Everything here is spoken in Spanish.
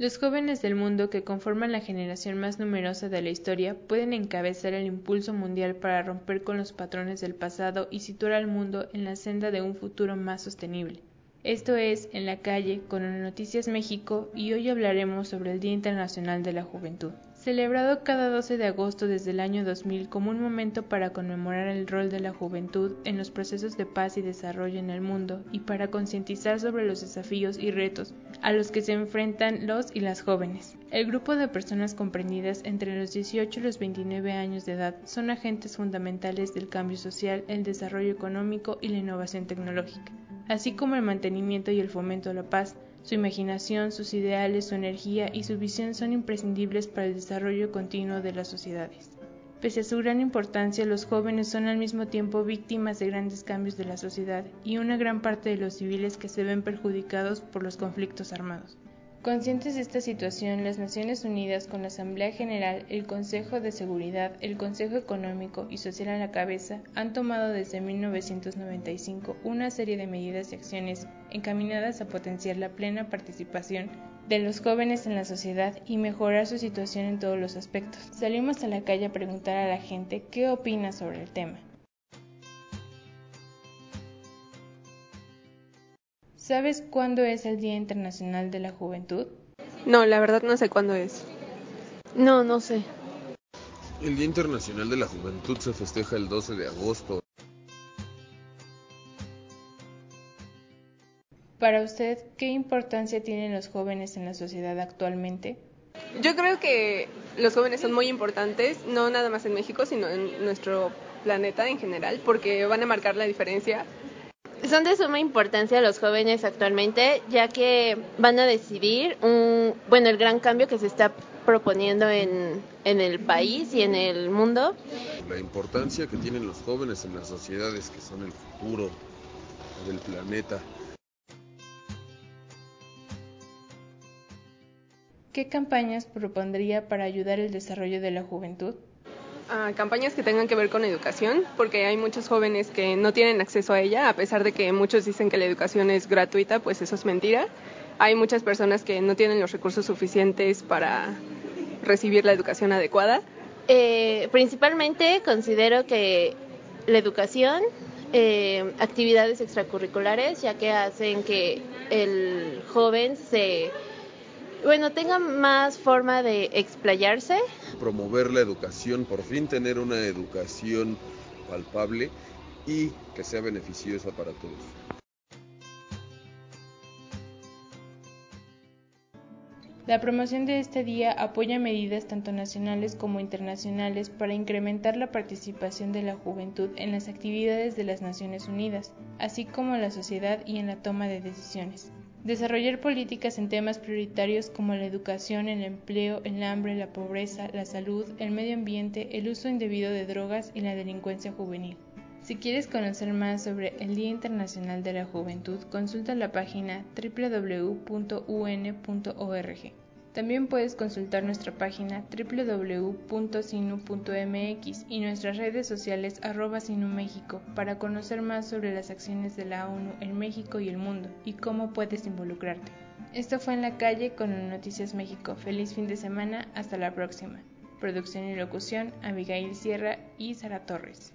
Los jóvenes del mundo que conforman la generación más numerosa de la historia pueden encabezar el impulso mundial para romper con los patrones del pasado y situar al mundo en la senda de un futuro más sostenible. Esto es En la calle con Noticias México y hoy hablaremos sobre el Día Internacional de la Juventud celebrado cada 12 de agosto desde el año 2000 como un momento para conmemorar el rol de la juventud en los procesos de paz y desarrollo en el mundo y para concientizar sobre los desafíos y retos a los que se enfrentan los y las jóvenes. El grupo de personas comprendidas entre los 18 y los 29 años de edad son agentes fundamentales del cambio social, el desarrollo económico y la innovación tecnológica, así como el mantenimiento y el fomento de la paz, su imaginación, sus ideales, su energía y su visión son imprescindibles para el desarrollo continuo de las sociedades. Pese a su gran importancia, los jóvenes son al mismo tiempo víctimas de grandes cambios de la sociedad y una gran parte de los civiles que se ven perjudicados por los conflictos armados. Conscientes de esta situación, las Naciones Unidas, con la Asamblea General, el Consejo de Seguridad, el Consejo Económico y Social a la cabeza, han tomado desde 1995 una serie de medidas y acciones encaminadas a potenciar la plena participación de los jóvenes en la sociedad y mejorar su situación en todos los aspectos. Salimos a la calle a preguntar a la gente qué opina sobre el tema. ¿Sabes cuándo es el Día Internacional de la Juventud? No, la verdad no sé cuándo es. No, no sé. El Día Internacional de la Juventud se festeja el 12 de agosto. Para usted, ¿qué importancia tienen los jóvenes en la sociedad actualmente? Yo creo que los jóvenes son muy importantes, no nada más en México, sino en nuestro planeta en general, porque van a marcar la diferencia son de suma importancia los jóvenes actualmente, ya que van a decidir un, bueno, el gran cambio que se está proponiendo en, en el país y en el mundo. La importancia que tienen los jóvenes en las sociedades que son el futuro del planeta. ¿Qué campañas propondría para ayudar el desarrollo de la juventud? Campañas que tengan que ver con educación, porque hay muchos jóvenes que no tienen acceso a ella, a pesar de que muchos dicen que la educación es gratuita, pues eso es mentira. Hay muchas personas que no tienen los recursos suficientes para recibir la educación adecuada. Eh, principalmente considero que la educación, eh, actividades extracurriculares, ya que hacen que el joven se bueno, tenga más forma de explayarse. Promover la educación, por fin tener una educación palpable y que sea beneficiosa para todos. La promoción de este día apoya medidas tanto nacionales como internacionales para incrementar la participación de la juventud en las actividades de las Naciones Unidas, así como en la sociedad y en la toma de decisiones. Desarrollar políticas en temas prioritarios como la educación, el empleo, el hambre, la pobreza, la salud, el medio ambiente, el uso indebido de drogas y la delincuencia juvenil. Si quieres conocer más sobre el Día Internacional de la Juventud, consulta la página www.un.org. También puedes consultar nuestra página www.sinu.mx y nuestras redes sociales arroba México para conocer más sobre las acciones de la ONU en México y el mundo y cómo puedes involucrarte. Esto fue en la calle con Noticias México. Feliz fin de semana, hasta la próxima. Producción y locución, Abigail Sierra y Sara Torres.